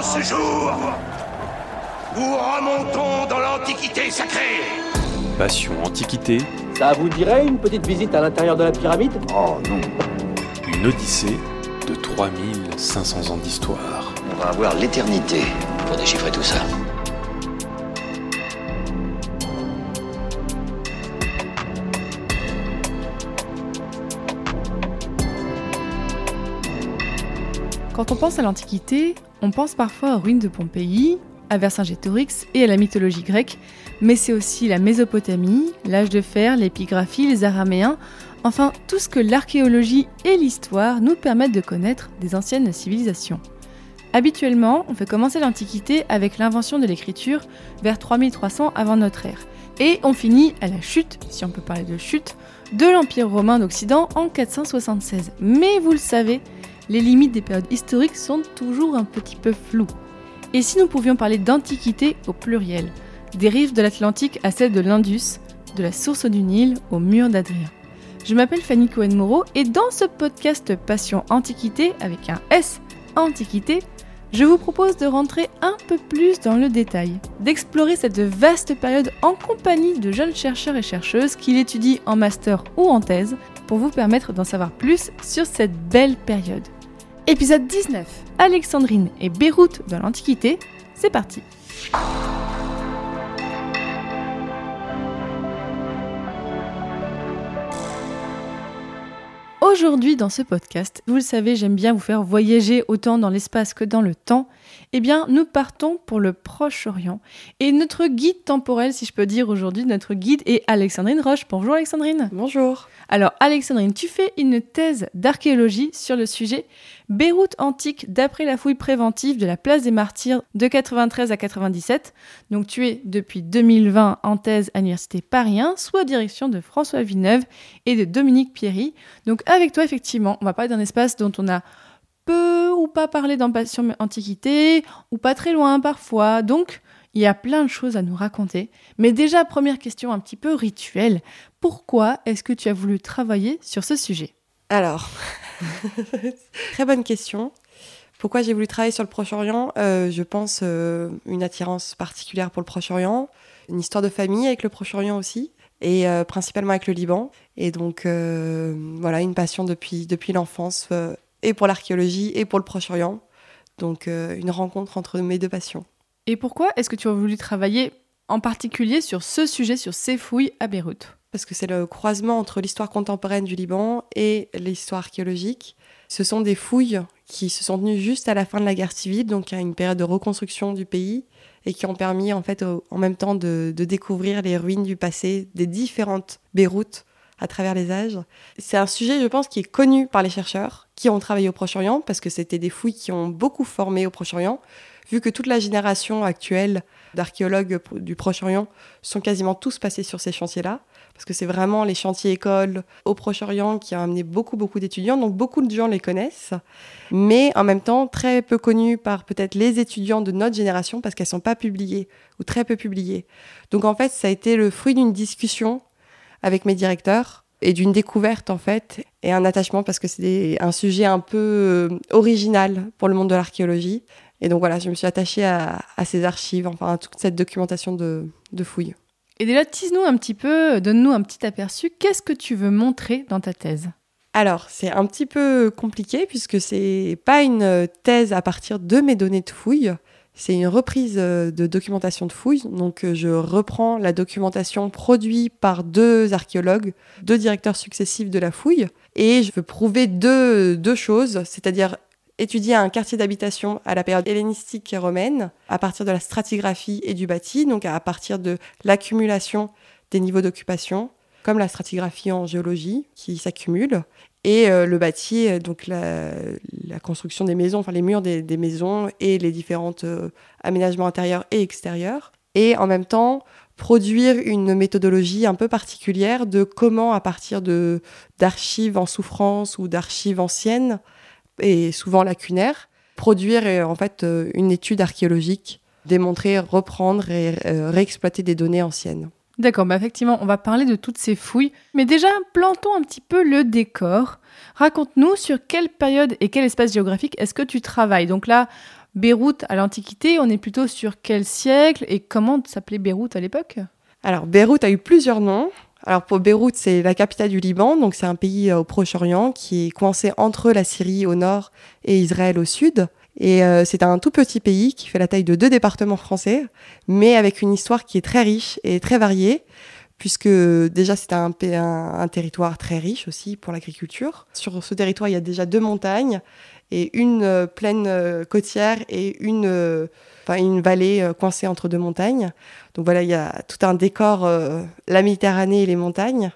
En ce jour, nous remontons dans l'Antiquité sacrée. Passion Antiquité, Ça vous dirait une petite visite à l'intérieur de la pyramide? Oh non. une odyssée de 3500 ans d'histoire. On va avoir l'éternité pour déchiffrer tout ça. Quand on pense à l'Antiquité, on pense parfois aux ruines de Pompéi, à Vercingétorix et à la mythologie grecque, mais c'est aussi la Mésopotamie, l'âge de fer, l'épigraphie, les Araméens, enfin tout ce que l'archéologie et l'histoire nous permettent de connaître des anciennes civilisations. Habituellement, on fait commencer l'Antiquité avec l'invention de l'écriture vers 3300 avant notre ère, et on finit à la chute, si on peut parler de chute, de l'Empire romain d'Occident en 476. Mais vous le savez, les limites des périodes historiques sont toujours un petit peu floues. Et si nous pouvions parler d'antiquité au pluriel, des rives de l'Atlantique à celles de l'Indus, de la source du Nil au mur d'Adrien Je m'appelle Fanny Cohen-Moreau et dans ce podcast Passion Antiquité avec un S, Antiquité, je vous propose de rentrer un peu plus dans le détail, d'explorer cette vaste période en compagnie de jeunes chercheurs et chercheuses qui l'étudient en master ou en thèse pour vous permettre d'en savoir plus sur cette belle période. Épisode 19 Alexandrine et Beyrouth dans l'Antiquité, c'est parti. Aujourd'hui dans ce podcast, vous le savez, j'aime bien vous faire voyager autant dans l'espace que dans le temps. Eh bien, nous partons pour le Proche-Orient. Et notre guide temporel, si je peux dire aujourd'hui, notre guide est Alexandrine Roche. Bonjour Alexandrine. Bonjour. Alors Alexandrine, tu fais une thèse d'archéologie sur le sujet Beyrouth antique d'après la fouille préventive de la place des martyrs de 93 à 97. Donc tu es depuis 2020 en thèse à l'université Paris 1, sous la direction de François Villeneuve et de Dominique Pierry. Donc avec toi effectivement, on va parler d'un espace dont on a ou pas parlé dans Passion Antiquité, ou pas très loin parfois. Donc il y a plein de choses à nous raconter. Mais déjà, première question un petit peu rituelle. Pourquoi est-ce que tu as voulu travailler sur ce sujet? Alors, très bonne question. Pourquoi j'ai voulu travailler sur le Proche-Orient? Euh, Je pense euh, une attirance particulière pour le Proche-Orient, une histoire de famille avec le Proche-Orient aussi, et euh, principalement avec le Liban. Et donc, voilà, une passion depuis, depuis l'enfance, et pour l'archéologie, et pour le Proche-Orient. Donc, euh, une rencontre entre mes deux passions. Et pourquoi est-ce que tu as voulu travailler en particulier sur ce sujet, sur ces fouilles à Beyrouth? Parce que c'est le croisement entre l'histoire contemporaine du Liban et l'histoire archéologique. Ce sont des fouilles qui se sont tenues juste à la fin de la guerre civile, donc à une période de reconstruction du pays, et qui ont permis en fait en même temps de, de découvrir les ruines du passé des différentes Beyrouth à travers les âges. C'est un sujet, je pense, qui est connu par les chercheurs qui ont travaillé au Proche-Orient, parce que c'était des fouilles qui ont beaucoup formé au Proche-Orient, vu que toute la génération actuelle d'archéologues du Proche-Orient sont quasiment tous passés sur ces chantiers-là parce que c'est vraiment les chantiers écoles au Proche-Orient qui ont amené beaucoup, beaucoup d'étudiants, donc beaucoup de gens les connaissent, mais en même temps très peu connus par peut-être les étudiants de notre génération parce qu'elles sont pas publiées ou très peu publiées. Donc en fait, ça a été le fruit d'une discussion avec mes directeurs et d'une découverte en fait et un attachement parce que c'est un sujet un peu euh, original pour le monde de l'archéologie. Et donc voilà, je me suis attachée à, à ces archives, enfin à toute cette documentation de, de fouilles. Et déjà, tease-nous un petit peu, donne-nous un petit aperçu. Qu'est-ce que tu veux montrer dans ta thèse? Alors, c'est un petit peu compliqué puisque c'est pas une thèse à partir de mes données de fouilles. C'est une reprise euh, de documentation de fouilles. Donc, euh, je reprends la documentation produite par deux archéologues, deux directeurs successifs de la fouille. Et je veux prouver deux, deux choses, c'est-à-dire étudier un quartier d'habitation à la période hellénistique et romaine, à partir de la stratigraphie et du bâti, donc à partir de l'accumulation des niveaux d'occupation, comme la stratigraphie en géologie qui s'accumule, et euh, le bâti, euh, donc la, la construction des maisons, enfin les murs des, des maisons et les différents aménagements intérieurs et extérieurs. Et en même temps, produire une méthodologie un peu particulière de comment, à partir de d'archives en souffrance ou d'archives anciennes, et souvent lacunaires, produire euh, en fait euh, une étude archéologique, démontrer, reprendre et euh, réexploiter des données anciennes. D'accord, bah effectivement, on va parler de toutes ces fouilles. Mais déjà, plantons un petit peu le décor. Raconte-nous sur quelle période et quel espace géographique est-ce que tu travailles. Donc là, Beyrouth à l'Antiquité, on est plutôt sur quel siècle et comment s'appelait Beyrouth à l'époque? Alors, Beyrouth a eu plusieurs noms. Alors, pour Beyrouth, c'est la capitale du Liban, donc c'est un pays au Proche-Orient qui est coincé entre la Syrie au nord et Israël au sud. Et euh, c'est un tout petit pays qui fait la taille de deux départements français, mais avec une histoire qui est très riche et très variée, puisque déjà c'est un, territoire très riche aussi pour l'agriculture. Sur ce territoire, il y a déjà deux montagnes et une euh, plaine euh, côtière et une, une vallée coincée entre deux montagnes. Donc voilà, il y a tout un décor, la Méditerranée et les montagnes.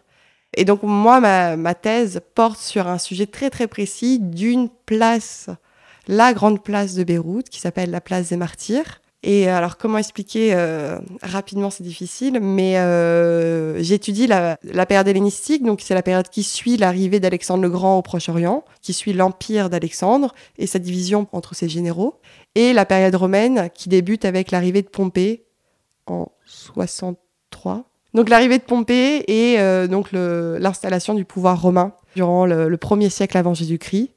Et donc moi, ma, thèse porte sur un sujet très très précis d'une place la grande place de Beyrouth qui s'appelle la place des martyrs. Et alors, comment expliquer euh, rapidement, c'est difficile, mais euh, j'étudie la, période hellénistique, donc c'est la période qui suit l'arrivée d'Alexandre le Grand au Proche-Orient, qui suit l'empire d'Alexandre et sa division entre ses généraux, et la période romaine qui débute avec l'arrivée de Pompée en 63. Donc l'arrivée de Pompée et euh, donc l'installation du pouvoir romain durant le, le premier siècle avant Jésus-Christ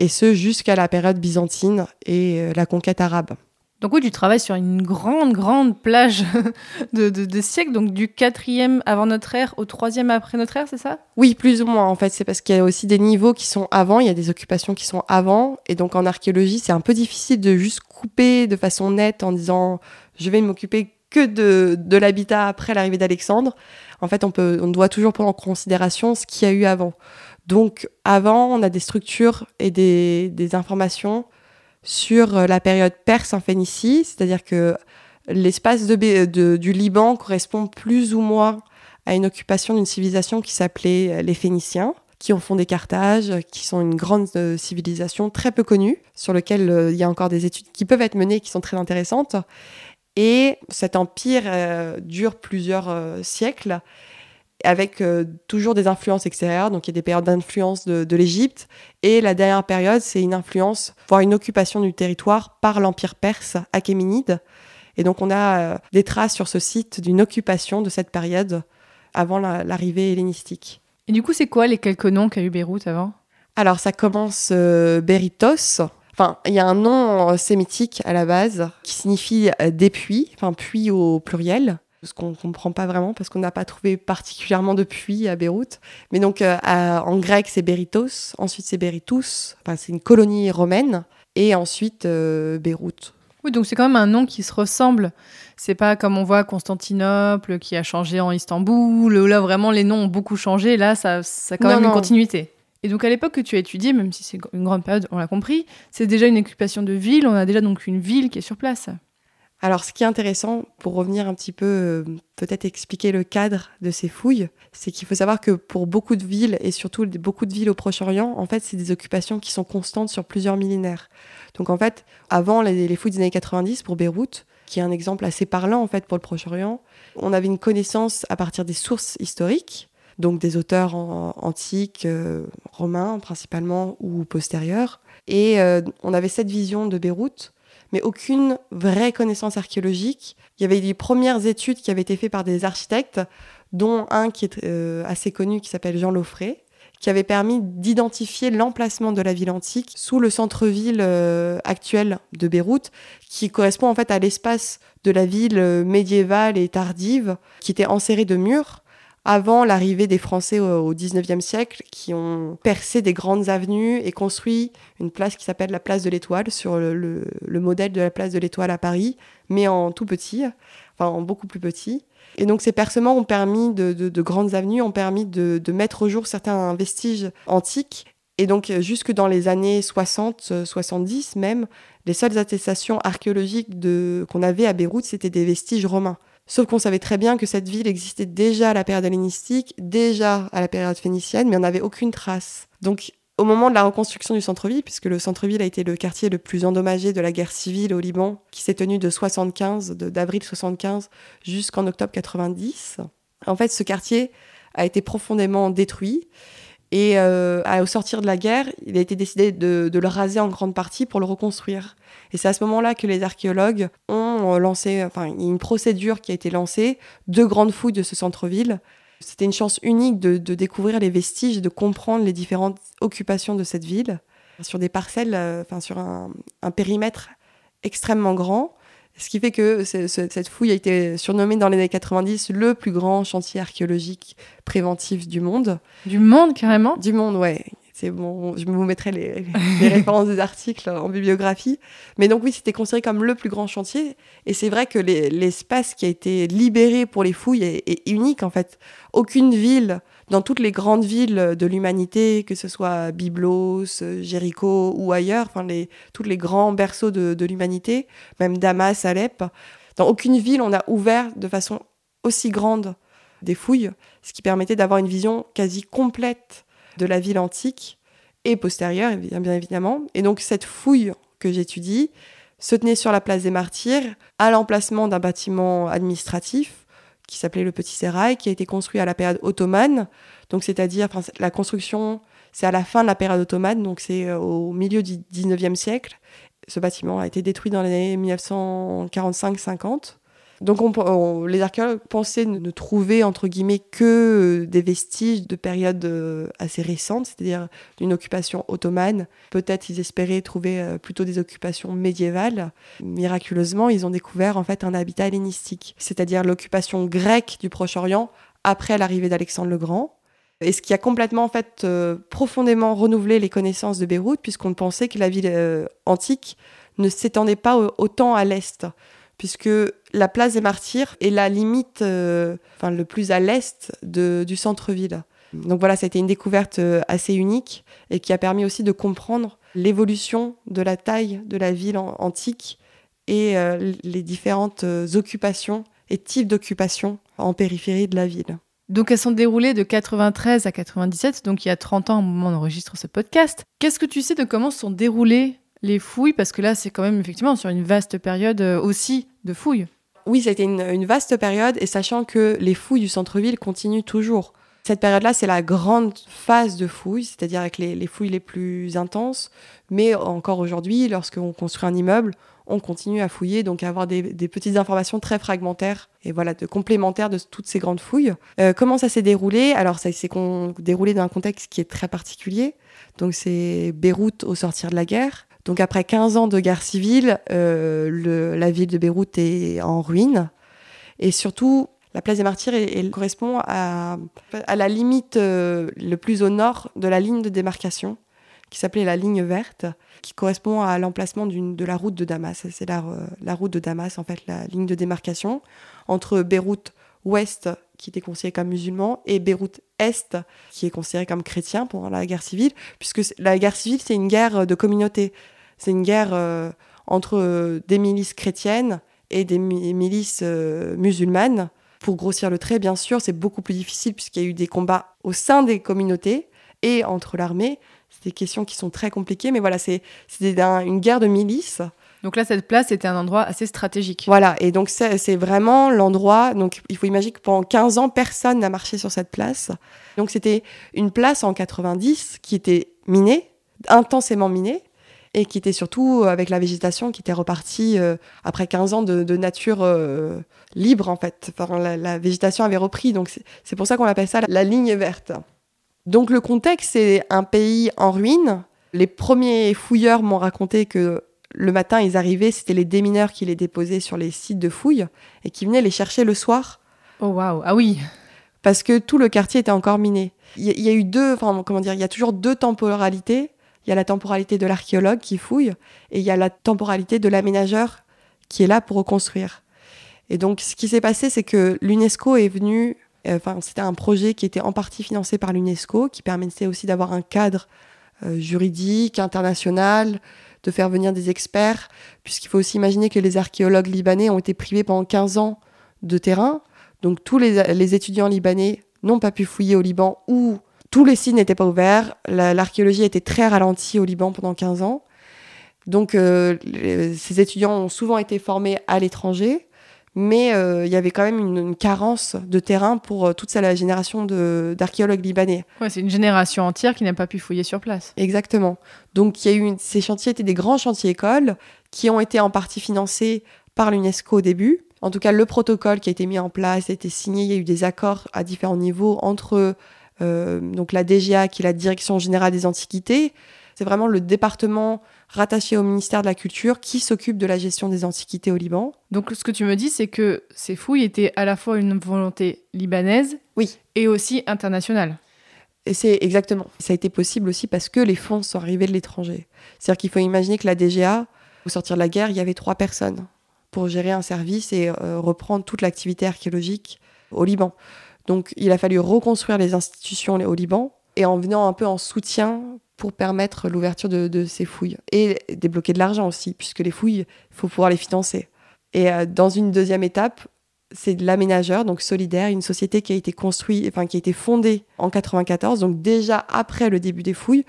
et ce jusqu'à la période byzantine et euh, la conquête arabe. Donc oui, tu travailles sur une grande, grande plage de, siècles, donc du 4e avant notre ère au 3e après notre ère, c'est ça? Oui, plus ou moins en fait. C'est parce qu'il y a aussi des niveaux qui sont avant, il y a des occupations qui sont avant. Et donc en archéologie, c'est un peu difficile de juste couper de façon nette en disant je vais m'occuper que de, de l'habitat après l'arrivée d'Alexandre. En fait, on, peut, on doit toujours prendre en considération ce qu'il y a eu avant. Donc avant, on a des structures et des, informations sur euh, la période perse en Phénicie, c'est-à-dire que l'espace du Liban correspond plus ou moins à une occupation d'une civilisation qui s'appelait euh, les Phéniciens, qui ont fondé Carthage, qui sont une grande euh, civilisation très peu connue, sur laquelle il y a encore des études qui peuvent être menées, qui sont très intéressantes. Et cet empire dure plusieurs siècles avec euh, toujours des influences extérieures. Donc il y a des périodes d'influence de, l'Égypte. Et la dernière période, c'est une influence, voire une occupation du territoire par l'Empire perse achéménide. Et donc on a euh, des traces sur ce site d'une occupation de cette période avant l'arrivée hellénistique. Et du coup, c'est quoi les quelques noms qu'a eu Beyrouth avant? Alors ça commence euh, Beritos. Enfin, il y a un nom sémitique à la base qui signifie des puits, enfin puits au pluriel ce qu'on ne comprend pas vraiment parce qu'on n'a pas trouvé particulièrement de puits à Beyrouth. Mais donc euh, en grec c'est Beritos, ensuite c'est Berytus, enfin, c'est une colonie romaine, et ensuite euh, Beyrouth. Oui, donc c'est quand même un nom qui se ressemble. C'est pas comme on voit Constantinople qui a changé en Istanbul, où là vraiment les noms ont beaucoup changé. Là, ça, ça a quand même une continuité. Et donc à l'époque que tu as étudié, même si c'est une grande période, on l'a compris, c'est déjà une occupation de ville. On a déjà donc une ville qui est sur place. Alors, ce qui est intéressant, pour revenir un petit peu, euh, peut-être expliquer le cadre de ces fouilles, c'est qu'il faut savoir que pour beaucoup de villes, et surtout beaucoup de villes au Proche-Orient, en fait, c'est des occupations qui sont constantes sur plusieurs millénaires. Donc, en fait, avant les, fouilles des années 90, pour Beyrouth, qui est un exemple assez parlant, en fait, pour le Proche-Orient, on avait une connaissance à partir des sources historiques, donc des auteurs antiques, euh, romains principalement, ou postérieurs, et euh, on avait cette vision de Beyrouth mais aucune vraie connaissance archéologique. Il y avait des premières études qui avaient été faites par des architectes, dont un qui est euh, assez connu qui s'appelle Jean Laufré, qui avait permis d'identifier l'emplacement de la ville antique sous le centre-ville euh, actuel de Beyrouth, qui correspond en fait à l'espace de la ville euh, médiévale et tardive, qui était enserrée de murs avant l'arrivée des Français au XIXe siècle, qui ont percé des grandes avenues et construit une place qui s'appelle la place de l'Étoile, sur le, modèle de la place de l'Étoile à Paris, mais en tout petit, enfin en beaucoup plus petit. Et donc ces percements ont permis, de, grandes avenues, ont permis de, mettre au jour certains vestiges antiques. Et donc jusque dans les années 60, 70 même, les seules attestations archéologiques qu'on avait à Beyrouth, c'était des vestiges romains. Sauf qu'on savait très bien que cette ville existait déjà à la période hellénistique, déjà à la période phénicienne, mais on n'avait aucune trace. Donc, au moment de la reconstruction du centre-ville, puisque le centre-ville a été le quartier le plus endommagé de la guerre civile au Liban, qui s'est tenue de 75, d'avril 75 jusqu'en octobre 90, en fait, ce quartier a été profondément détruit. Et euh, au sortir de la guerre, il a été décidé de, le raser en grande partie pour le reconstruire. Et c'est à ce moment-là que les archéologues ont lancé, enfin, il y a une procédure qui a été lancée, deux grandes fouilles de ce centre-ville. C'était une chance unique de, découvrir les vestiges et de comprendre les différentes occupations de cette ville sur des parcelles, euh, enfin, sur un, périmètre extrêmement grand. Ce qui fait que cette fouille a été surnommée dans les années 90 le plus grand chantier archéologique préventif du monde. Du monde, carrément? Du monde, ouais. C'est bon, je vous mettrai les, les références des articles en bibliographie. Mais donc oui, c'était considéré comme le plus grand chantier. Et c'est vrai que l'espace qui a été libéré pour les fouilles est, est, unique en fait. Aucune ville, dans toutes les grandes villes de l'humanité, que ce soit Byblos, Jéricho ou ailleurs, enfin les, tous les grands berceaux de, de l'humanité, même Damas, Alep, dans aucune ville on a ouvert de façon aussi grande des fouilles, ce qui permettait d'avoir une vision quasi complète de la ville antique et postérieure, bien évidemment. Et donc cette fouille que j'étudie se tenait sur la place des Martyrs, à l'emplacement d'un bâtiment administratif qui s'appelait le Petit Sérail, qui a été construit à la période ottomane. Donc c'est-à-dire, la construction, c'est à la fin de la période ottomane, donc c'est euh, au milieu du 19e siècle. Ce bâtiment a été détruit dans les années 1945-50. Donc on, les archéologues pensaient ne, trouver entre guillemets que euh, des vestiges de périodes euh, assez récentes, c'est-à-dire d'une occupation ottomane. Peut-être ils espéraient trouver euh, plutôt des occupations médiévales. Miraculeusement, ils ont découvert en fait un habitat hellénistique, c'est-à-dire l'occupation grecque du Proche-Orient après l'arrivée d'Alexandre le Grand. Et ce qui a complètement en fait profondément renouvelé les connaissances de Beyrouth, puisqu'on pensait que la ville antique ne s'étendait pas autant à l'est puisque la place des Martyrs est la limite, euh, enfin le plus à l'est du centre-ville. Donc voilà, ça a été une découverte euh, assez unique et qui a permis aussi de comprendre l'évolution de la taille de la ville antique et euh, les différentes occupations et types d'occupations en périphérie de la ville. Donc elles sont déroulées de 93 à 97, donc il y a 30 ans au moment où on enregistre ce podcast. Qu'est-ce que tu sais de comment sont déroulées les fouilles Parce que là, c'est quand même effectivement sur une vaste période euh, aussi de fouilles. Oui, a été une, vaste période, et sachant que les fouilles du centre-ville continuent toujours. Cette période-là, c'est la grande phase de fouilles, c'est-à-dire avec les, fouilles les plus intenses. Mais encore aujourd'hui, lorsqu'on construit un immeuble, on continue à fouiller, donc à avoir des, petites informations très fragmentaires et voilà, de complémentaires de toutes ces grandes fouilles. Euh, comment ça s'est déroulé? Alors, ça s'est déroulé dans un contexte qui est très particulier. Donc, c'est Beyrouth au sortir de la guerre. Donc après 15 ans de guerre civile, euh, la ville de Beyrouth est en ruine. Et surtout, la place des Martyrs correspond à, la limite euh, le plus au nord de la ligne de démarcation, qui s'appelait la ligne verte, qui correspond à l'emplacement de la route de Damas. C'est la, la, route de Damas, en fait, la ligne de démarcation entre Beyrouth ouest, qui était considéré comme musulman, et Beyrouth Est, qui est considéré comme chrétien pendant la guerre civile, puisque la guerre civile, c'est une guerre de communauté. C'est une guerre euh, entre euh, des milices chrétiennes et des milices euh, musulmanes. Pour grossir le trait, bien sûr, c'est beaucoup plus difficile puisqu'il y a eu des combats au sein des communautés et entre l'armée. C'est des questions qui sont très compliquées, mais voilà, c'est une guerre de milices. Donc là, cette place était un endroit assez stratégique. Voilà, et donc c'est vraiment l'endroit. Donc il faut imaginer que pendant 15 ans, personne n'a marché sur cette place. Donc c'était une place en 90 qui était minée, intensément minée, et qui était surtout avec la végétation qui était repartie euh, après 15 ans de, nature euh, libre en fait. Enfin, la, végétation avait repris, donc c'est pour ça qu'on appelle ça la, ligne verte. Donc le contexte, c'est un pays en ruine. Les premiers fouilleurs m'ont raconté que le matin, ils arrivaient, c'était les démineurs qui les déposaient sur les sites de fouilles et qui venaient les chercher le soir. Oh waouh, ah oui. Parce que tout le quartier était encore miné. Il y, a eu deux, enfin comment dire, il y a toujours deux temporalités. Il y a la temporalité de l'archéologue qui fouille et il y a la temporalité de l'aménageur qui est là pour reconstruire. Et donc, ce qui s'est passé, c'est que l'UNESCO est venu, euh, enfin, c'était un projet qui était en partie financé par l'UNESCO, qui permettait aussi d'avoir un cadre euh, juridique, international, de faire venir des experts, puisqu'il faut aussi imaginer que les archéologues libanais ont été privés pendant 15 ans de terrain. Donc, tous les, les étudiants libanais n'ont pas pu fouiller au Liban ou tous les sites n'étaient pas ouverts. L'archéologie était très ralentie au Liban pendant 15 ans. Donc, euh, ces étudiants ont souvent été formés à l'étranger, mais euh, il y avait quand même une, carence de terrain pour euh, toute la génération d'archéologues libanais. Ouais, c'est une génération entière qui n'a pas pu fouiller sur place. Exactement. Donc, il y a eu ces chantiers étaient des grands chantiers écoles qui ont été en partie financés par l'UNESCO au début. En tout cas, le protocole qui a été mis en place a été signé. Il y a eu des accords à différents niveaux entre euh, donc la DGA, qui est la Direction générale des antiquités, C'est vraiment le département rattaché au ministère de la Culture qui s'occupe de la gestion des antiquités au Liban. Donc ce que tu me dis, c'est que ces fouilles étaient à la fois une volonté libanaise Oui. et aussi internationale. Et c'est exactement. Ça a été possible aussi parce que les fonds sont arrivés de l'étranger. C'est-à-dire qu'il faut imaginer que la DGA, au sortir de la guerre, il y avait trois personnes pour gérer un service et euh, reprendre toute l'activité archéologique au Liban. Donc il a fallu reconstruire les institutions au Liban et en venant un peu en soutien pour permettre l'ouverture de, ces fouilles et débloquer de l'argent aussi, puisque les fouilles, il faut pouvoir les financer. Et euh, dans une deuxième étape, c'est l'aménageur, donc Solidaire, une société qui a été construite, enfin qui a été fondée en 94, donc déjà après le début des fouilles.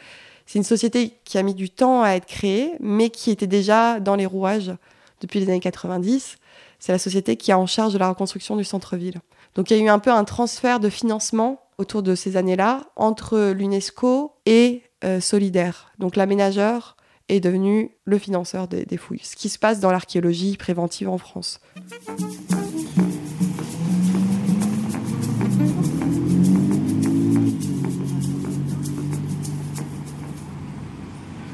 C'est une société qui a mis du temps à être créée, mais qui était déjà dans les rouages depuis les années 90. C'est la société qui est en charge de la reconstruction du centre-ville. Donc il y a eu un peu un transfert de financement autour de ces années-là entre l'UNESCO et euh, Solidaire. Donc l'aménageur est devenu le financeur des, des fouilles, ce qui se passe dans l'archéologie préventive en France.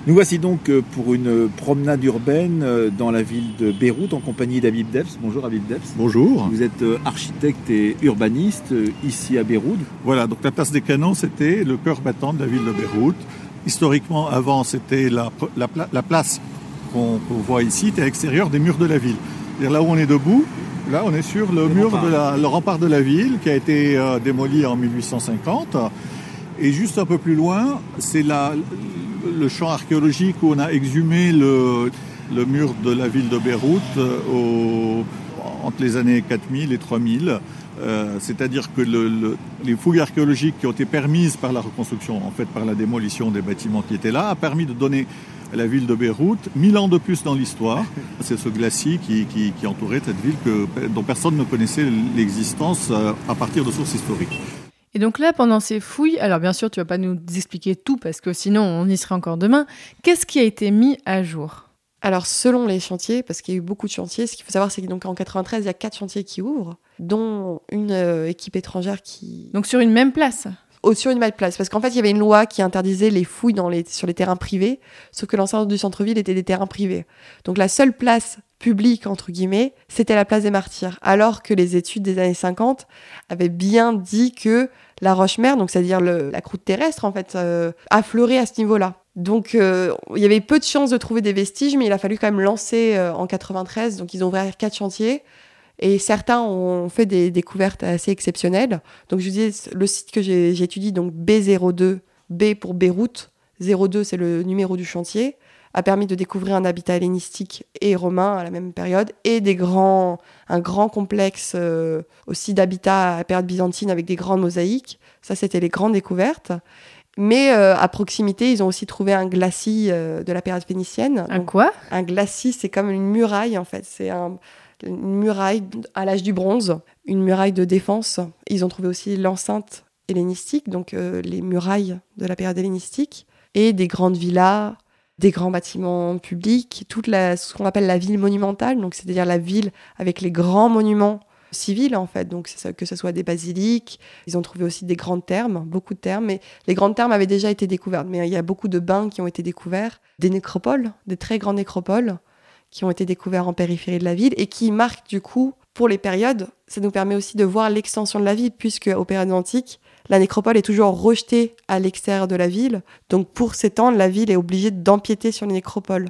Nous voici donc euh, pour une promenade urbaine euh, dans la ville de Beyrouth en compagnie d'Abib Debs. Bonjour Abib Debs. Bonjour. Vous êtes architecte et urbaniste ici à Beyrouth. Voilà, donc la place des Canons, c'était le cœur battant de la ville de Beyrouth. Historiquement, avant, c'était la, la, place qu'on voit ici, était à l'extérieur des murs de la ville. Là où on est debout, là on est sur le, mur de la, le rempart de la ville qui a été démoli en 1850. Et juste un peu plus loin, c'est le champ archéologique où on a exhumé le, mur de la ville de Beyrouth euh, entre les années 4000 et 3000. Euh, c'est-à-dire que les fouilles archéologiques qui ont été permises par la reconstruction, en fait par la démolition des bâtiments qui étaient là, a permis de donner à la ville de Beyrouth mille ans de plus dans l'histoire. C'est ce glacis qui, entourait cette ville dont personne ne connaissait l'existence euh, à partir de sources historiques. Et donc là, pendant ces fouilles, alors bien sûr, tu vas pas nous expliquer tout parce que sinon on y serait encore demain. Qu'est-ce qui a été mis à jour? Alors, selon les chantiers, parce qu'il y a eu beaucoup de chantiers, ce qu'il faut savoir, c'est qu'en 93, il y a quatre chantiers qui ouvrent, dont une euh, équipe étrangère qui. Donc, sur une même place au, Sur une même place. Parce qu'en fait, il y avait une loi qui interdisait les fouilles dans les, sur les terrains privés, sauf que l'ensemble du centre-ville était des terrains privés. Donc, la seule place publique, entre guillemets, c'était la place des martyrs. Alors que les études des années 50 avaient bien dit que la roche-mère, donc c'est-à-dire la croûte terrestre, en fait, euh, affleurait à ce niveau-là. Donc euh, il y avait peu de chances de trouver des vestiges, mais il a fallu quand même lancer euh, en 93. Donc ils ont ouvert quatre chantiers. Et certains ont fait des découvertes assez exceptionnelles. Donc je vous disais, le site que j'étudie, donc B02, B pour Beyrouth, 02 c'est le numéro du chantier, a permis de découvrir un habitat hellénistique et romain à la même période, et des grands, un grand complexe euh, aussi d'habitat à la période byzantine avec des grandes mosaïques. Ça, c'était les grandes découvertes. Mais euh, à proximité, ils ont aussi trouvé un glacis euh, de la période phénicienne. Un quoi? Un glacis, c'est comme une muraille en fait. C'est une muraille à l'âge du bronze, une muraille de défense. Ils ont trouvé aussi l'enceinte hellénistique, donc les murailles de la période hellénistique, et des grandes villas des grands bâtiments publics, toute la, ce qu'on appelle la ville monumentale, donc c'est-à-dire la ville avec les grands monuments civils en fait, donc que ce soit des basiliques, ils ont trouvé aussi des grandes thermes, beaucoup de thermes, mais les grandes thermes avaient déjà été découvertes, mais il y a beaucoup de bains qui ont été découverts, des nécropoles, des très grandes nécropoles qui ont été découverts en périphérie de la ville et qui marquent du coup pour les périodes, ça nous permet aussi de voir l'extension de la ville puisque aux périodes antiques, la nécropole est toujours rejetée à l'extérieur de la ville. Donc pour s'étendre, la ville est obligée d'empiéter sur les nécropoles.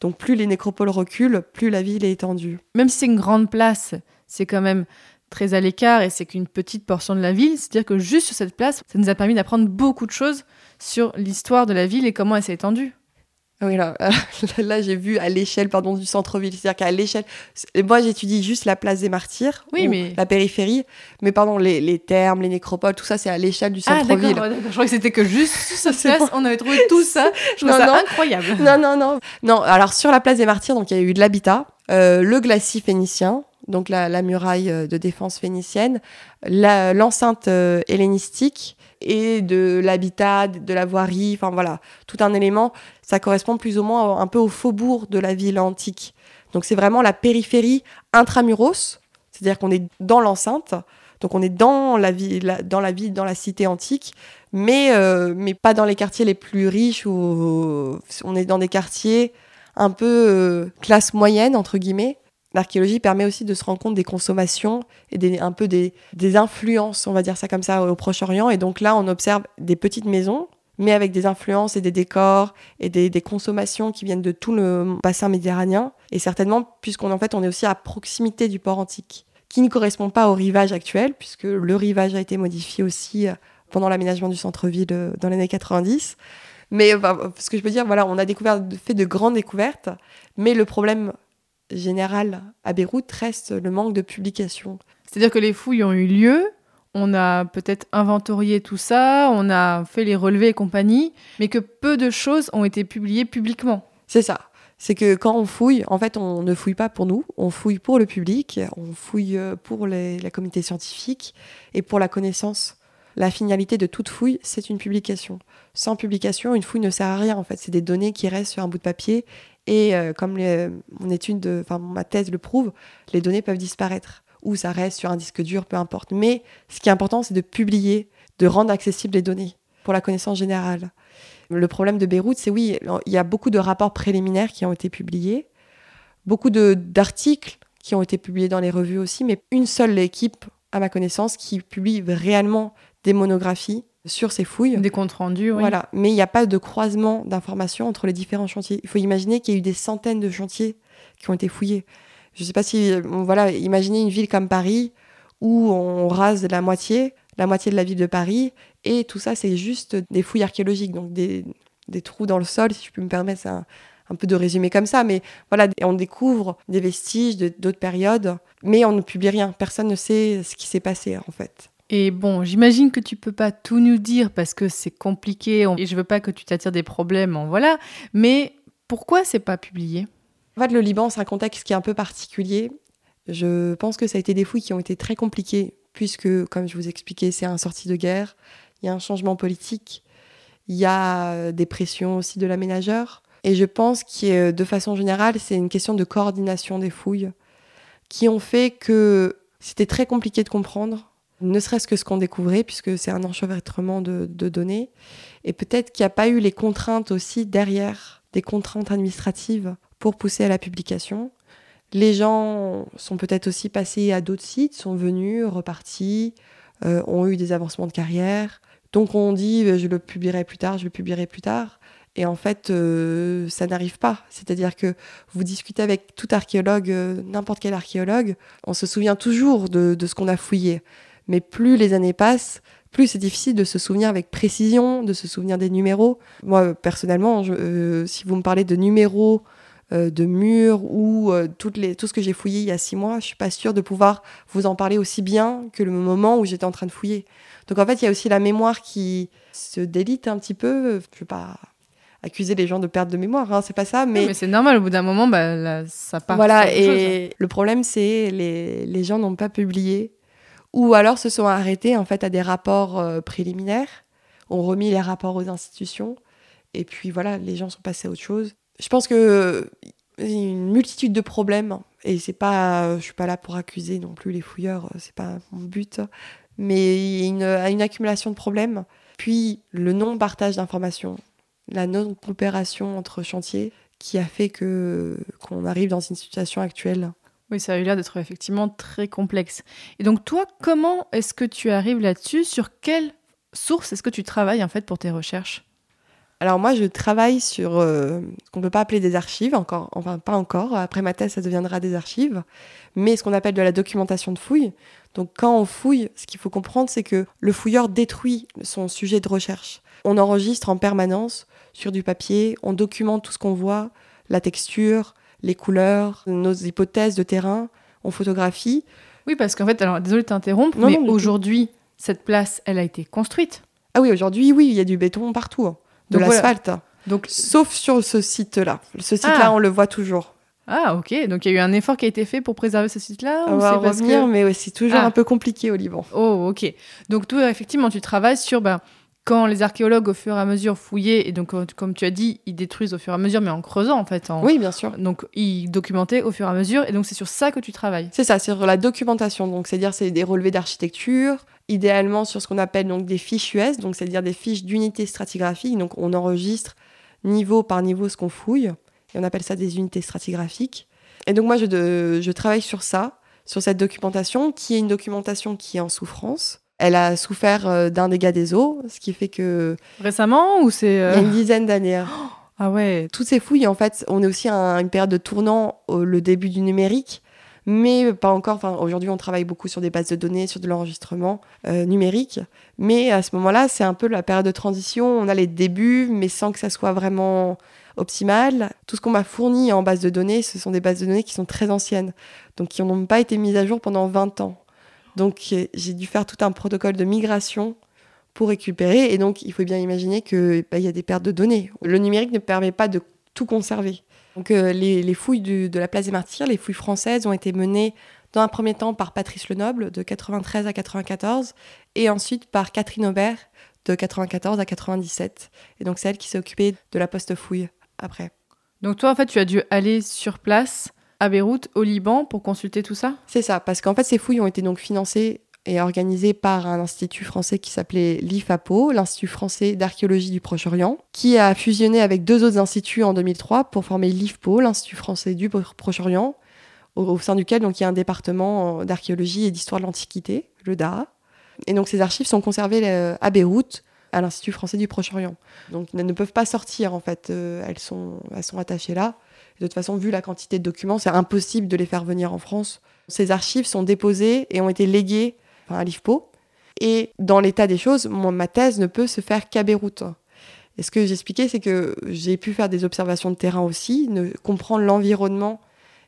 Donc plus les nécropoles reculent, plus la ville est étendue. Même si c'est une grande place, c'est quand même très à l'écart et c'est qu'une petite portion de la ville. C'est-à-dire que juste sur cette place, ça nous a permis d'apprendre beaucoup de choses sur l'histoire de la ville et comment elle s'est étendue. Oui, là, là j'ai vu à l'échelle pardon, du centre-ville. C'est-à-dire qu'à l'échelle. Moi, j'étudie juste la place des martyrs, oui, mais... la périphérie. Mais pardon, les, les thermes, les nécropoles, tout ça, c'est à l'échelle du centre-ville. Ah. Je croyais que c'était que juste sur cette place, on avait trouvé tout ça. Je trouve ça incroyable. Non, non, non. Non, alors sur la place des martyrs, donc il y a eu de l'habitat, euh, le glacis phénicien, donc la, muraille euh, de défense phénicienne, l'enceinte euh, hellénistique et de l'habitat, de la voirie, enfin voilà, tout un élément. Ça correspond plus ou moins un peu au faubourg de la ville antique. Donc c'est vraiment la périphérie intramuros, c'est-à-dire qu'on est dans l'enceinte. Donc on est dans la ville, dans la ville, dans la cité antique, mais, euh, mais pas dans les quartiers les plus riches ou on est dans des quartiers un peu classe moyenne, entre guillemets. L'archéologie permet aussi de se rendre compte des consommations et des, un peu des, des influences, on va dire ça comme ça, au Proche-Orient. Et donc là, on observe des petites maisons, mais avec des influences et des décors et des, des consommations qui viennent de tout le bassin méditerranéen. Et certainement, puisqu'on en fait, on est aussi à proximité du port antique, qui ne correspond pas au rivage actuel, puisque le rivage a été modifié aussi euh, pendant l'aménagement du centre-ville euh, dans les années 90. Mais ce que je peux dire, voilà, on a découvert, fait de grandes découvertes, mais le problème général à Beyrouth reste le manque de publication. C'est-à-dire que les fouilles ont eu lieu, on a peut-être inventorié tout ça, on a fait les relevés et compagnie, mais que peu de choses ont été publiées publiquement. C'est ça. C'est que quand on fouille, en fait, on ne fouille pas pour nous, on fouille pour le public, on fouille euh, pour les, la communauté scientifique et pour la connaissance. La finalité de toute fouille, c'est une publication. Sans publication, une fouille ne sert à rien. En fait, c'est des données qui restent sur un bout de papier et euh, comme mon étude, de, enfin ma thèse le prouve, les données peuvent disparaître ou ça reste sur un disque dur, peu importe. Mais ce qui est important, c'est de publier, de rendre accessibles les données pour la connaissance générale. Le problème de Beyrouth, c'est oui, il y a beaucoup de rapports préliminaires qui ont été publiés, beaucoup d'articles qui ont été publiés dans les revues aussi, mais une seule équipe, à ma connaissance, qui publie réellement des monographies sur ces fouilles. Des comptes rendus, oui. Voilà, mais il n'y a pas de croisement d'informations entre les différents chantiers. Il faut imaginer qu'il y a eu des centaines de chantiers qui ont été fouillés. Je ne sais pas si, voilà, imaginez une ville comme Paris où on rase la moitié, la moitié de la ville de Paris, et tout ça, c'est juste des fouilles archéologiques, donc des, des, trous dans le sol, si je peux me permettre un, un peu de résumer comme ça, mais voilà, on découvre des vestiges d'autres périodes, mais on ne publie rien. Personne ne sait ce qui s'est passé, en fait. Et bon, j'imagine que tu peux pas tout nous dire parce que c'est compliqué et je veux pas que tu t'attires des problèmes, voilà. Mais pourquoi c'est pas publié? En fait, le Liban, c'est un contexte qui est un peu particulier. Je pense que ça a été des fouilles qui ont été très compliquées puisque, comme je vous expliquais, c'est un sorti de guerre. Il y a un changement politique. Il y a des pressions aussi de l'aménageur. Et je pense que, de façon générale, c'est une question de coordination des fouilles qui ont fait que c'était très compliqué de comprendre ne serait-ce que ce qu'on découvrait, puisque c'est un enchevêtrement de, données. Et peut-être qu'il n'y a pas eu les contraintes aussi derrière, des contraintes administratives pour pousser à la publication. Les gens sont peut-être aussi passés à d'autres sites, sont venus, repartis, euh, ont eu des avancements de carrière. Donc on dit je le publierai plus tard, je le publierai plus tard. Et en fait, euh, ça n'arrive pas. C'est-à-dire que vous discutez avec tout archéologue, euh, n'importe quel archéologue, on se souvient toujours de ce qu'on a fouillé. Mais plus les années passent, plus c'est difficile de se souvenir avec précision, de se souvenir des numéros. Moi, personnellement, euh, si vous me parlez de numéros, euh, de murs ou euh, toutes les, tout ce que j'ai fouillé il y a six mois, je suis pas sûre de pouvoir vous en parler aussi bien que le moment où j'étais en train de fouiller. Donc en fait, il y a aussi la mémoire qui se délite un petit peu. Je veux pas accuser les gens de perte de mémoire, hein, c'est pas ça, mais, mais c'est normal. Au bout d'un moment, bah, ça part. Voilà, et le problème, c'est les, les gens n'ont pas publié ou alors se sont arrêtés en fait à des rapports euh, préliminaires, ont remis les rapports aux institutions, et puis voilà, les gens sont passés à autre chose. Je pense que a une multitude de problèmes, et c'est pas, je suis pas là pour accuser non plus les fouilleurs, c'est pas mon but, mais une, une accumulation de problèmes, puis le non-partage d'informations, la non-coopération entre chantiers, qui a fait que qu'on arrive dans une situation actuelle oui, ça a eu l'air d'être effectivement très complexe. Et donc toi, comment est-ce que tu arrives là-dessus? Sur quelle source est-ce que tu travailles en fait pour tes recherches? Alors moi, je travaille sur euh, ce qu'on ne peut pas appeler des archives, encore, enfin pas encore. Après ma thèse, ça deviendra des archives, mais ce qu'on appelle de la documentation de fouille. Donc quand on fouille, ce qu'il faut comprendre, c'est que le fouilleur détruit son sujet de recherche. On enregistre en permanence sur du papier, on documente tout ce qu'on voit, la texture, les couleurs, nos hypothèses de terrain, on photographie. Oui, parce qu'en fait, alors désolé de t'interrompre, mais aujourd'hui, cette place, elle a été construite. Ah oui, aujourd'hui, oui, il y a du béton partout, hein, de l'asphalte. Donc, sauf sur ce site-là. Ce site-là, ah. on le voit toujours. Ah, ok. Donc, il y a eu un effort qui a été fait pour préserver ce site-là On va revenir, mais c'est toujours ah. un peu compliqué au Liban. Oh, ok. Donc, toi, effectivement, tu travailles sur ben, quand les archéologues, au fur et à mesure, fouillaient, et donc, euh, comme tu as dit, ils détruisent au fur et à mesure, mais en creusant, en fait. En... Oui, bien sûr. Donc, ils documentaient au fur et à mesure, et donc c'est sur ça que tu travailles. C'est ça, c'est sur la documentation. Donc, c'est-à-dire, c'est des relevés d'architecture, idéalement sur ce qu'on appelle donc des fiches US, donc c'est-à-dire des fiches d'unités stratigraphiques. Donc, on enregistre niveau par niveau ce qu'on fouille, et on appelle ça des unités stratigraphiques. Et donc, moi, je, de- je travaille sur ça, sur cette documentation, qui est une documentation qui est en souffrance. Elle a souffert euh, d'un dégât des eaux, ce qui fait que Récemment, ou c'est. il y euh, a une dizaine d'années. Ah ouais. Toutes ces fouilles, en fait, on est aussi à une période de tournant, au- le début du numérique, mais pas encore. Enfin, aujourd'hui, on travaille beaucoup sur des bases de données, sur de l'enregistrement euh, numérique. Mais à ce moment-là, c'est un peu la période de transition. On a les débuts, mais sans que ça soit vraiment optimal. Tout ce qu'on m'a fourni en base de données, ce sont des bases de données qui sont très anciennes, donc qui n'ont pas été mises à jour pendant 20 ans. Donc j'ai dû faire tout un protocole de migration pour récupérer. Et donc, il faut bien imaginer qu'il y a des pertes de données. Le numérique ne permet pas de tout conserver. Donc, euh, les, les fouilles de la place des Martyrs, les fouilles françaises, ont été menées dans un premier temps par Patrice Lenoble, de 93 à 94, et ensuite par Catherine Aubert, de 94 à 97. Et donc, c'est elle qui s'est occupée de la poste-fouille après. Donc, toi, en fait, tu as dû aller sur place à Beyrouth, au Liban, pour consulter tout ça C'est ça, parce qu'en fait, ces fouilles ont été donc financées et organisées par un institut français qui s'appelait l'IFAPO, l'Institut français d'archéologie du Proche-Orient, qui a fusionné avec deux autres instituts en 2003 pour former l'IFPO, l'Institut français du Pro- Proche-Orient, au, sein duquel donc il y a un département euh, d'archéologie et d'histoire de l'Antiquité, le DAA. Et donc ces archives sont conservées euh, à Beyrouth, à l'Institut français du Proche-Orient. Donc elles ne peuvent pas sortir en fait, euh, elles sont attachées là. De toute façon, vu la quantité de documents, c'est impossible de les faire venir en France. Ces archives sont déposées et ont été léguées à l'IFPO. Et dans l'état des choses, moi, ma thèse ne peut se faire qu'à Beyrouth. Et ce que j'expliquais, c'est que j'ai pu faire des observations de terrain aussi, comprendre l'environnement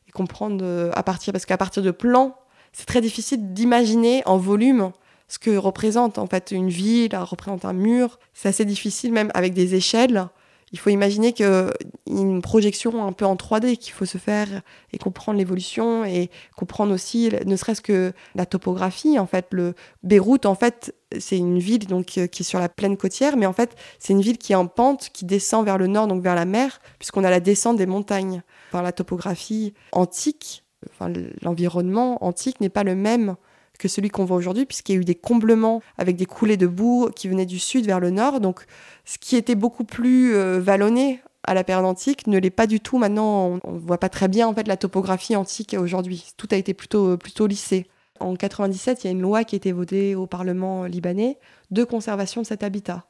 et comprendre euh, à partir, parce qu'à partir de plans, c'est très difficile d'imaginer en volume ce que représente en fait une ville, représente un mur. C'est assez difficile même avec des échelles. Il faut imaginer que une projection un peu en 3D qu'il faut se faire et comprendre l'évolution et comprendre aussi, ne serait-ce que la topographie. En fait, le Beyrouth, en fait, c'est une ville donc euh, qui est sur la plaine côtière, mais en fait, c'est une ville qui est en pente, qui descend vers le nord, donc vers la mer, puisqu'on a la descente des montagnes. Enfin, la topographie antique, enfin, l'environnement antique n'est pas le même que celui qu'on voit aujourd'hui, puisqu'il y a eu des comblements avec des coulées de boue qui venaient du sud vers le nord. Donc, ce qui était beaucoup plus euh, vallonné à la période antique ne l'est pas du tout maintenant. On ne voit pas très bien en fait la topographie antique aujourd'hui. Tout a été plutôt, plutôt lissé. En 97, il y a une loi qui a été votée au Parlement libanais de conservation de cet habitat.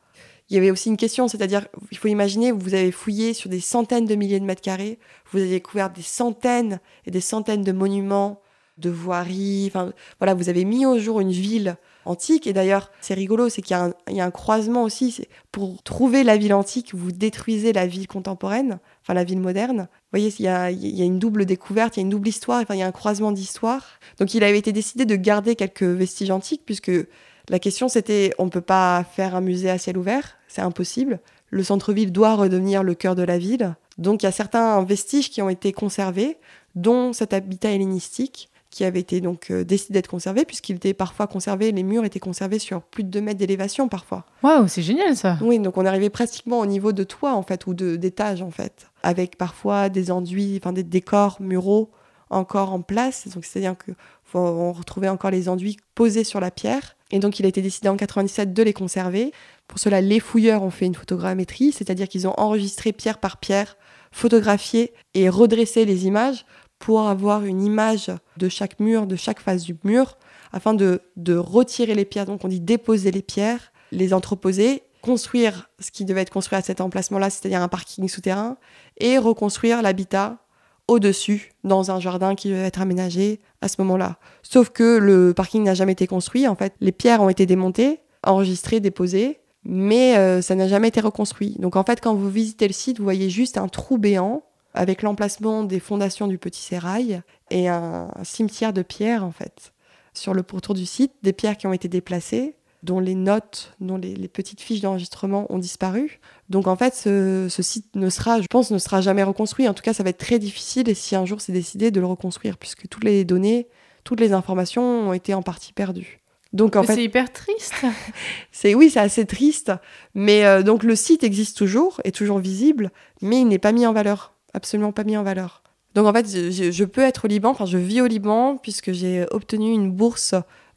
Il y avait aussi une question, c'est-à-dire, il faut imaginer, vous avez fouillé sur des centaines de milliers de mètres carrés, vous avez découvert des centaines et des centaines de monuments, de voiries, enfin, voilà, vous avez mis au jour une ville antique. Et d'ailleurs, c'est rigolo, c'est qu'il y, a un- il y a un croisement aussi. Pour trouver la ville antique, vous détruisez la ville contemporaine, enfin la ville moderne. Vous voyez, il y a, il y a une double découverte, il y a une double histoire, enfin, il y a un croisement d'histoire. Donc il avait été décidé de garder quelques vestiges antiques, puisque la question c'était, on ne peut pas faire un musée à ciel ouvert, c'est impossible. Le centre-ville doit redevenir le cœur de la ville. Donc il y a certains vestiges qui ont été conservés, dont cet habitat hellénistique qui avait été donc euh, décidé d'être conservé, puisqu'il était parfois conservé, les murs étaient conservés sur plus de 2 mètres d'élévation parfois. Waouh, c'est génial ça. Oui, donc on arrivait pratiquement au niveau de toit en fait, ou d'étage en fait, avec parfois des enduits, enfin des décors muraux encore en place. Donc c'est-à-dire que faut- on retrouvait encore les enduits posés sur la pierre. Et donc il a été décidé en 97 de les conserver. Pour cela, les fouilleurs ont fait une photogrammétrie, c'est-à-dire qu'ils ont enregistré pierre par pierre, photographié et redressé les images pour avoir une image de chaque mur, de chaque face du mur, afin de, de retirer les pierres. Donc on dit déposer les pierres, les entreposer, construire ce qui devait être construit à cet emplacement-là, c'est-à-dire un parking souterrain, et reconstruire l'habitat au-dessus, dans un jardin qui devait être aménagé à ce moment-là. Sauf que le parking n'a jamais été construit, en fait, les pierres ont été démontées, enregistrées, déposées, mais euh, ça n'a jamais été reconstruit. Donc en fait, quand vous visitez le site, vous voyez juste un trou béant avec l'emplacement des fondations du Petit Sérail et un, un cimetière de pierres, en fait. Sur le pourtour du site, des pierres qui ont été déplacées, dont les notes, dont les, les petites fiches d'enregistrement ont disparu. Donc en fait, ce, ce site ne sera, je pense, ne sera jamais reconstruit. En tout cas, ça va être très difficile et si un jour c'est décidé de le reconstruire, puisque toutes les données, toutes les informations ont été en partie perdues. Donc en Mais fait, c'est hyper triste. c'est oui, c'est assez triste. Mais euh, donc le site existe toujours, est toujours visible, mais il n'est pas mis en valeur, absolument pas mis en valeur. Donc en fait, je, peux être au Liban, enfin je vis au Liban puisque j'ai obtenu une bourse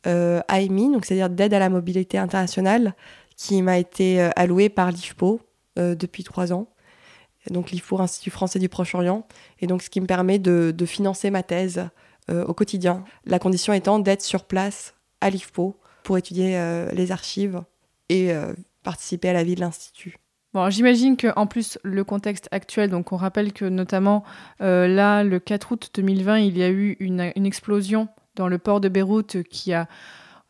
euh, AMI, donc c'est-à-dire d'aide à la mobilité internationale, qui m'a été euh, allouée par l'IFPO euh, depuis trois ans. Donc l'IFPO, Institut français du Proche-Orient, et donc ce qui me permet de, financer ma thèse euh, au quotidien. La condition étant d'être sur place à l'IFPO pour étudier les archives et participer à la vie de l'Institut. J'imagine que en plus le contexte actuel, donc on rappelle que notamment euh, là, le 4 août 2020, il y a eu une, explosion dans le port de Beyrouth qui a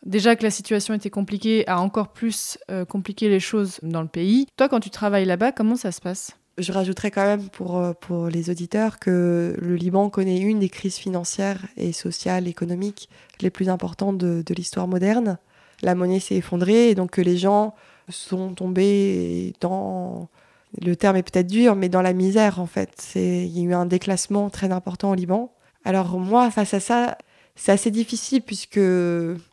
déjà que la situation était compliquée, a encore plus euh, compliqué les choses dans le pays. Toi, quand tu travailles là-bas, comment ça se passe? Je rajouterais quand même pour, euh, pour les auditeurs que le Liban connaît une des crises financières et sociales, économiques les plus importantes de l'histoire moderne. La monnaie s'est effondrée et donc que les gens sont tombés dans, le terme est peut-être dur, mais dans la misère en fait. Il y a eu un déclassement très important au Liban. Alors moi, face à ça, c'est assez difficile puisque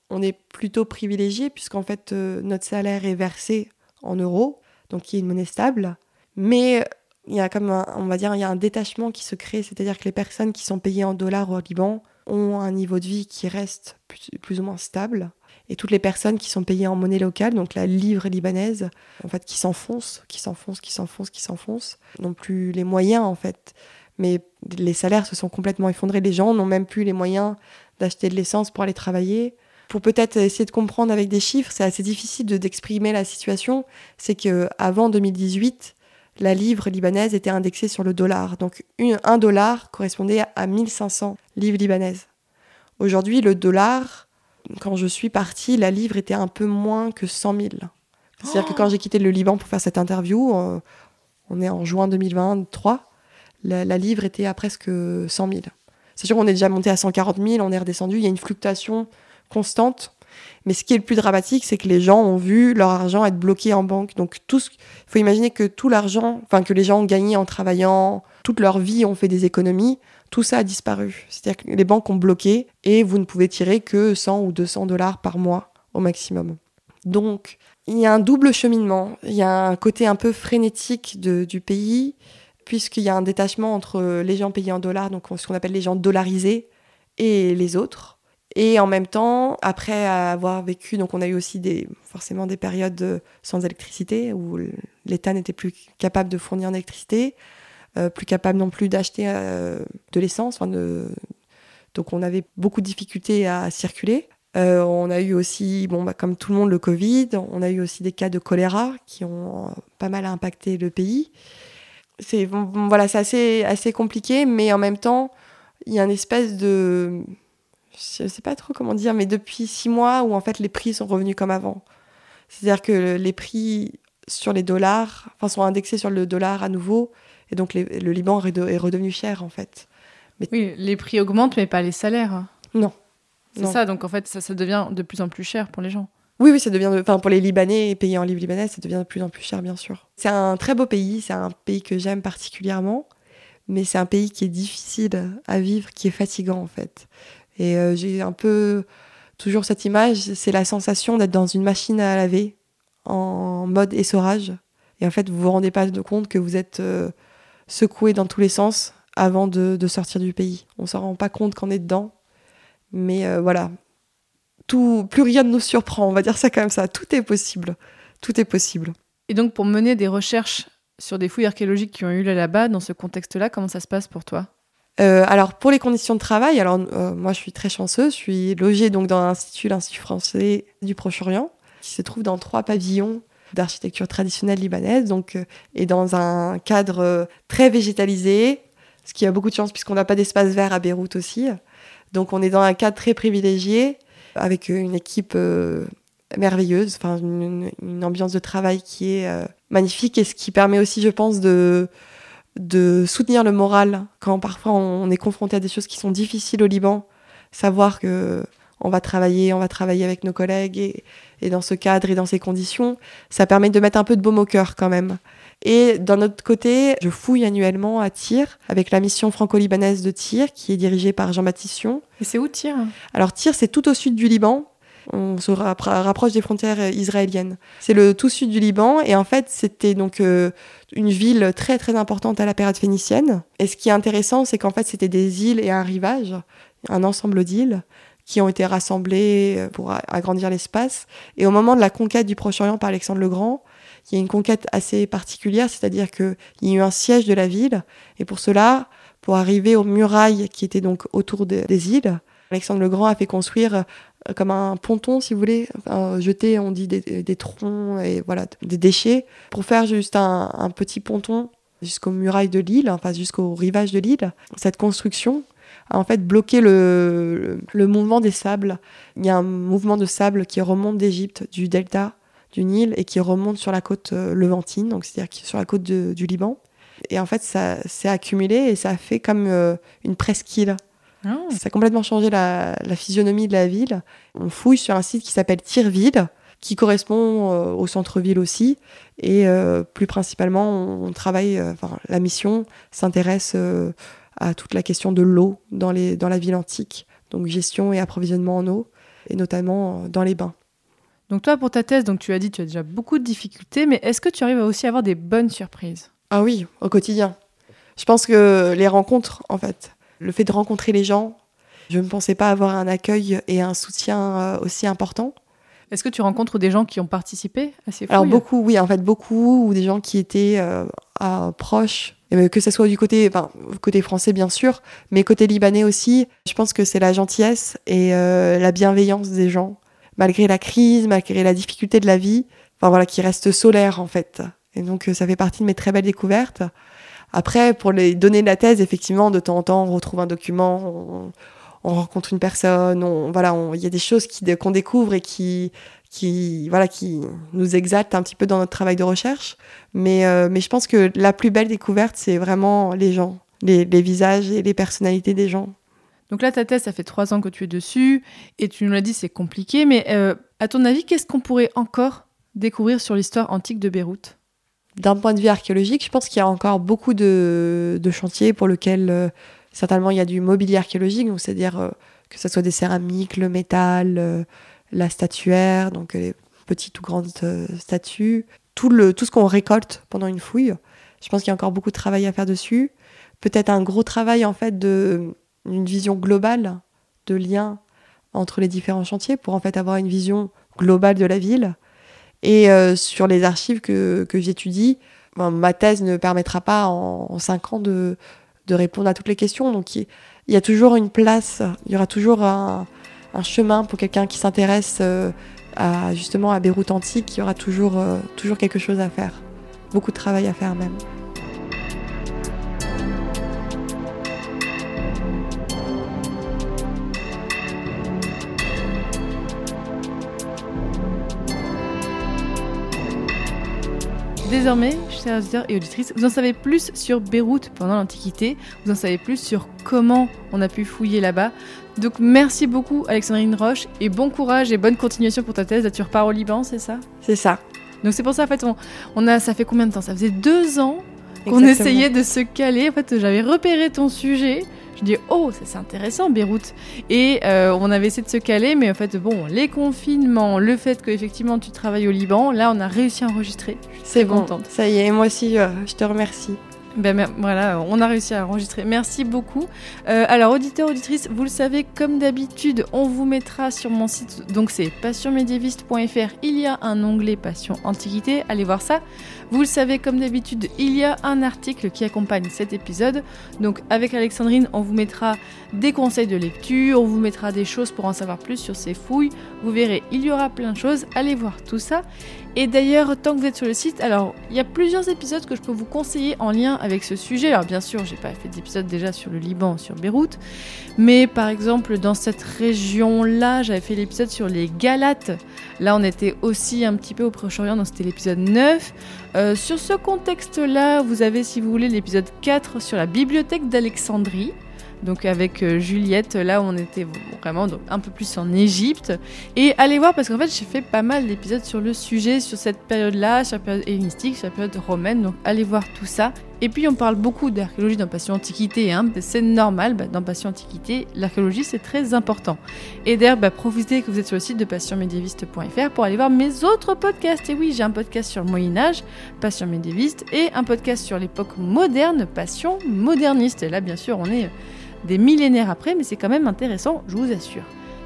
on est plutôt privilégié puisqu'en fait euh, notre salaire est versé en euros, donc il y a une monnaie stable. Mais il y a comme un, on va dire, il y a un détachement qui se crée, c'est-à-dire que les personnes qui sont payées en dollars au Liban ont un niveau de vie qui reste plus ou moins stable. Et toutes les personnes qui sont payées en monnaie locale, donc la livre libanaise, en fait, qui s'enfoncent, qui s'enfoncent, qui s'enfoncent, qui s'enfoncent, n'ont plus les moyens, en fait. Mais les salaires se sont complètement effondrés. Les gens n'ont même plus les moyens d'acheter de l'essence pour aller travailler. Pour peut-être essayer de comprendre avec des chiffres, c'est assez difficile de- d'exprimer la situation. C'est que avant 2018, la livre libanaise était indexée sur le dollar. Donc un dollar correspondait à 1500 livres libanaises. Aujourd'hui, le dollar, quand je suis partie, la livre était un peu moins que 100 000. C'est-à-dire que quand j'ai quitté le Liban pour faire cette interview, euh, on est en juin 2023, la, la livre était à presque 100 000. C'est sûr qu'on est déjà monté à 140 000, on est redescendu, il y a une fluctuation constante. Mais ce qui est le plus dramatique, c'est que les gens ont vu leur argent être bloqué en banque. Donc, tout ce... il faut imaginer que tout l'argent, enfin, que les gens ont gagné en travaillant, toute leur vie ont fait des économies, tout ça a disparu. C'est-à-dire que les banques ont bloqué et vous ne pouvez tirer que 100 ou 200 dollars par mois au maximum. Donc, il y a un double cheminement. Il y a un côté un peu frénétique du pays, puisqu'il y a un détachement entre les gens payés en dollars, donc ce qu'on appelle les gens dollarisés, et les autres. Et en même temps, après avoir vécu, donc on a eu aussi forcément des périodes de- sans électricité, où l'État n'était plus capable de fournir en électricité, plus capable non plus d'acheter euh, de l'essence. Donc on avait beaucoup de difficultés à circuler. Euh, on a eu aussi, bon, bah, comme tout le monde, le Covid. On a eu aussi des cas de choléra qui ont euh, pas mal impacté le pays. C'est voilà, assez, assez compliqué, mais en même temps, il y a une espèce de, je sais pas trop comment dire, mais depuis six mois où en fait les prix sont revenus comme avant. C'est-à-dire que les prix sur les dollars, enfin, sont indexés sur le dollar à nouveau, et donc les- le Liban est de- est redevenu cher en fait. Oui, les prix augmentent, mais pas les salaires. Non. C'est ça, donc en fait, ça, ça devient de plus en plus cher pour les gens. Oui, oui, ça devient, de- enfin pour les Libanais payés en livres libanais, ça devient de plus en plus cher, bien sûr. C'est un très beau pays, c'est un pays que j'aime particulièrement, mais c'est un pays qui est difficile à vivre, qui est fatigant en fait. Et euh, j'ai un peu toujours cette image, c'est la sensation d'être dans une machine à laver en mode essorage. Et en fait, vous vous rendez pas de compte que vous êtes euh, secoué dans tous les sens avant de, de sortir du pays. On s'en rend pas compte qu'on est dedans. Mais euh, voilà, tout, plus rien ne nous surprend, on va dire ça comme ça. Tout est possible. Tout est possible. Et donc, pour mener des recherches sur des fouilles archéologiques qui ont eu lieu là-bas, dans ce contexte-là, comment ça se passe pour toi? Euh, alors pour les conditions de travail, alors euh, moi je suis très chanceuse, je suis logée donc dans l'Institut, l'Institut français du Proche-Orient, qui se trouve dans trois pavillons d'architecture traditionnelle libanaise, donc euh, et dans un cadre euh, très végétalisé, ce qui a beaucoup de chance puisqu'on n'a pas d'espace vert à Beyrouth aussi. Donc on est dans un cadre très privilégié avec euh, une équipe merveilleuse, enfin une, ambiance de travail qui est magnifique et ce qui permet aussi, je pense, de de soutenir le moral quand parfois on est confronté à des choses qui sont difficiles au Liban, savoir que on va travailler, on va travailler avec nos collègues et, et dans ce cadre et dans ces conditions, ça permet de mettre un peu de baume au cœur quand même. Et d'un autre côté, je fouille annuellement à Tyr avec la mission franco-libanaise de Tyr qui est dirigée par Jean-Baptiste Sion. Et c'est où Tyr? Alors Tyr, c'est tout au sud du Liban. On se rapproche des frontières israéliennes. C'est le tout sud du Liban et en fait c'était donc une ville très très importante à la période phénicienne. Et ce qui est intéressant, c'est qu'en fait c'était des îles et un rivage, un ensemble d'îles qui ont été rassemblées pour agrandir l'espace. Et au moment de la conquête du Proche-Orient par Alexandre le Grand, il y a une conquête assez particulière, c'est-à-dire qu'il y a eu un siège de la ville, et pour cela, pour arriver aux murailles qui étaient donc autour des îles, Alexandre le Grand a fait construire euh, comme un ponton, si vous voulez, jeter, on dit, des, troncs et voilà, des déchets, pour faire juste un, petit ponton jusqu'aux murailles de l'île, enfin jusqu'au rivage de l'île. Cette construction a en fait bloqué le, le, mouvement des sables. Il y a un mouvement de sable qui remonte d'Égypte, du delta du Nil, et qui remonte sur la côte euh, levantine, donc c'est-à-dire sur la côte du Liban. Et en fait, ça s'est accumulé et ça a fait comme euh, une presqu'île. Ah. Ça a complètement changé la, physionomie de la ville. On fouille sur un site qui s'appelle Tirville, qui correspond euh, au centre-ville aussi. Et euh, plus principalement, on, travaille, enfin, la mission s'intéresse à toute la question de l'eau dans, dans la ville antique. Donc gestion et approvisionnement en eau, et notamment dans les bains. Donc toi, pour ta thèse, donc tu as dit que tu as déjà beaucoup de difficultés, mais est-ce que tu arrives aussi à avoir des bonnes surprises? Ah oui, au quotidien. Je pense que les rencontres, en fait, le fait de rencontrer les gens, je ne pensais pas avoir un accueil et un soutien euh, aussi important. Est-ce que tu rencontres des gens qui ont participé à ces fouilles Alors beaucoup, oui, en fait beaucoup, ou des gens qui étaient euh, proches, que ce soit du côté, enfin, côté français bien sûr, mais côté libanais aussi. Je pense que c'est la gentillesse et euh, la bienveillance des gens, malgré la crise, malgré la difficulté de la vie, enfin voilà, qui reste solaire en fait. Et donc, euh, ça fait partie de mes très belles découvertes. Après, pour les données de la thèse, effectivement, de temps en temps, on retrouve un document, on, rencontre une personne, on, voilà, il y a des choses qu'on découvre et qui, qui, voilà, qui nous exaltent un petit peu dans notre travail de recherche. Mais, euh, mais je pense que la plus belle découverte, c'est vraiment les gens, les, visages et les personnalités des gens. Donc là, ta thèse, ça fait trois ans que tu es dessus, et tu nous l'as dit, c'est compliqué, mais euh, à ton avis, qu'est-ce qu'on pourrait encore découvrir sur l'histoire antique de Beyrouth? D'un point de vue archéologique, je pense qu'il y a encore beaucoup de, chantiers pour lesquels euh, certainement il y a du mobilier archéologique, c'est-à-dire euh, que ce soit des céramiques, le métal, euh, la statuaire, donc les petites ou grandes statues, tout, le, tout ce qu'on récolte pendant une fouille. Je pense qu'il y a encore beaucoup de travail à faire dessus. Peut-être un gros travail en fait de vision globale de lien entre les différents chantiers pour en fait avoir une vision globale de la ville et euh, sur les archives que, que j'étudie, ma thèse ne permettra pas en, cinq ans de, de, répondre à toutes les questions. Donc il y, a toujours une place, il y aura toujours un, chemin pour quelqu'un qui s'intéresse euh, à, justement à Beyrouth antique. Il y aura toujours, euh, toujours quelque chose à faire, beaucoup de travail à faire même. Désormais, chers auditeurs et auditrices, vous en savez plus sur Beyrouth pendant l'Antiquité, vous en savez plus sur comment on a pu fouiller là-bas. Donc merci beaucoup Alexandrine Roche et bon courage et bonne continuation pour ta thèse. Là, tu repars au Liban, c'est ça? C'est ça. Donc c'est pour ça en fait, on, a, ça fait combien de temps? Ça faisait deux ans qu'on essayait de se caler. En fait, j'avais repéré ton sujet. Je dis oh c'est intéressant Beyrouth. Et euh, on avait essayé de se caler mais en fait bon les confinements le fait que effectivement tu travailles au Liban là on a réussi à enregistrer. C'est bon contente. ça y est moi aussi euh, je te remercie ben, voilà, on a réussi à enregistrer. Merci beaucoup. Euh, alors, auditeurs, auditrices, vous le savez, comme d'habitude, on vous mettra sur mon site, donc c'est passionmédiéviste.fr. Il y a un onglet Passion Antiquité, allez voir ça. Vous le savez, comme d'habitude, il y a un article qui accompagne cet épisode. Donc avec Alexandrine, on vous mettra des conseils de lecture, on vous mettra des choses pour en savoir plus sur ces fouilles. Vous verrez, il y aura plein de choses. Allez voir tout ça. Et d'ailleurs, tant que vous êtes sur le site, alors il y a plusieurs épisodes que je peux vous conseiller en lien avec ce sujet. Alors bien sûr, j'ai pas fait d'épisode déjà sur le Liban, sur Beyrouth, mais par exemple dans cette région-là, j'avais fait l'épisode sur les Galates. Là, on était aussi un petit peu au Proche-Orient, donc c'était l'épisode 9. Euh, sur ce contexte-là, vous avez, si vous voulez, l'épisode 4 sur la bibliothèque d'Alexandrie. Donc avec euh, Juliette, là on était vraiment un peu plus en Égypte. Et allez voir parce qu'en fait j'ai fait pas mal d'épisodes sur le sujet, sur cette période-là, sur la période hellénistique, sur la période romaine. Donc allez voir tout ça. Et puis on parle beaucoup d'archéologie dans Passion Antiquité, hein. c'est normal, bah, dans Passion Antiquité, l'archéologie c'est très important. Et d'ailleurs, bah, profitez que vous êtes sur le site de passionmédiéviste.fr pour aller voir mes autres podcasts. Et oui, j'ai un podcast sur le Moyen Âge, Passion médiéviste, et un podcast sur l'époque moderne, Passion moderniste. Et là, bien sûr, on est des millénaires après, mais c'est quand même intéressant, je vous assure.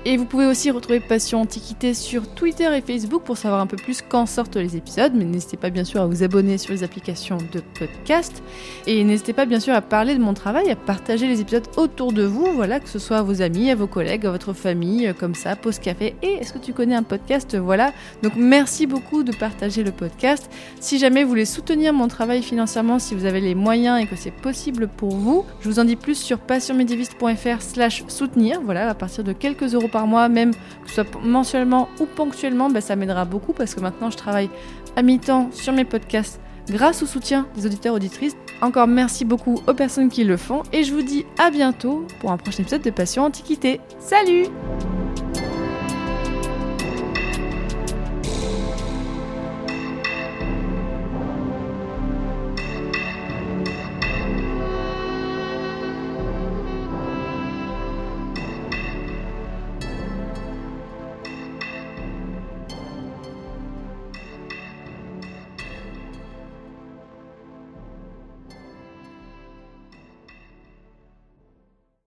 Et vous pouvez aussi retrouver Passion Antiquité sur Twitter et Facebook pour savoir un peu plus quand sortent les épisodes. Mais n'hésitez pas bien sûr à vous abonner sur les applications de podcast. Et n'hésitez pas bien sûr à parler de mon travail, à partager les épisodes autour de vous, voilà, que ce soit à vos amis, à vos collègues, à votre famille, euh, comme ça, pause café. Et est-ce que tu connais un podcast? Voilà. Donc merci beaucoup de partager le podcast. Si jamais vous voulez soutenir mon travail financièrement, si vous avez les moyens et que c'est possible pour vous, je vous en dis plus sur passionmédiéviste.fr slash soutenir. Voilà, à partir de quelques euros par par mois, même que ce soit mensuellement ou ponctuellement, bah, ça m'aidera beaucoup parce que maintenant je travaille à mi-temps sur mes podcasts grâce au soutien des auditeurs auditrices. Encore merci beaucoup aux personnes qui le font et je vous dis à bientôt pour un prochain épisode de Passion Antiquité. Salut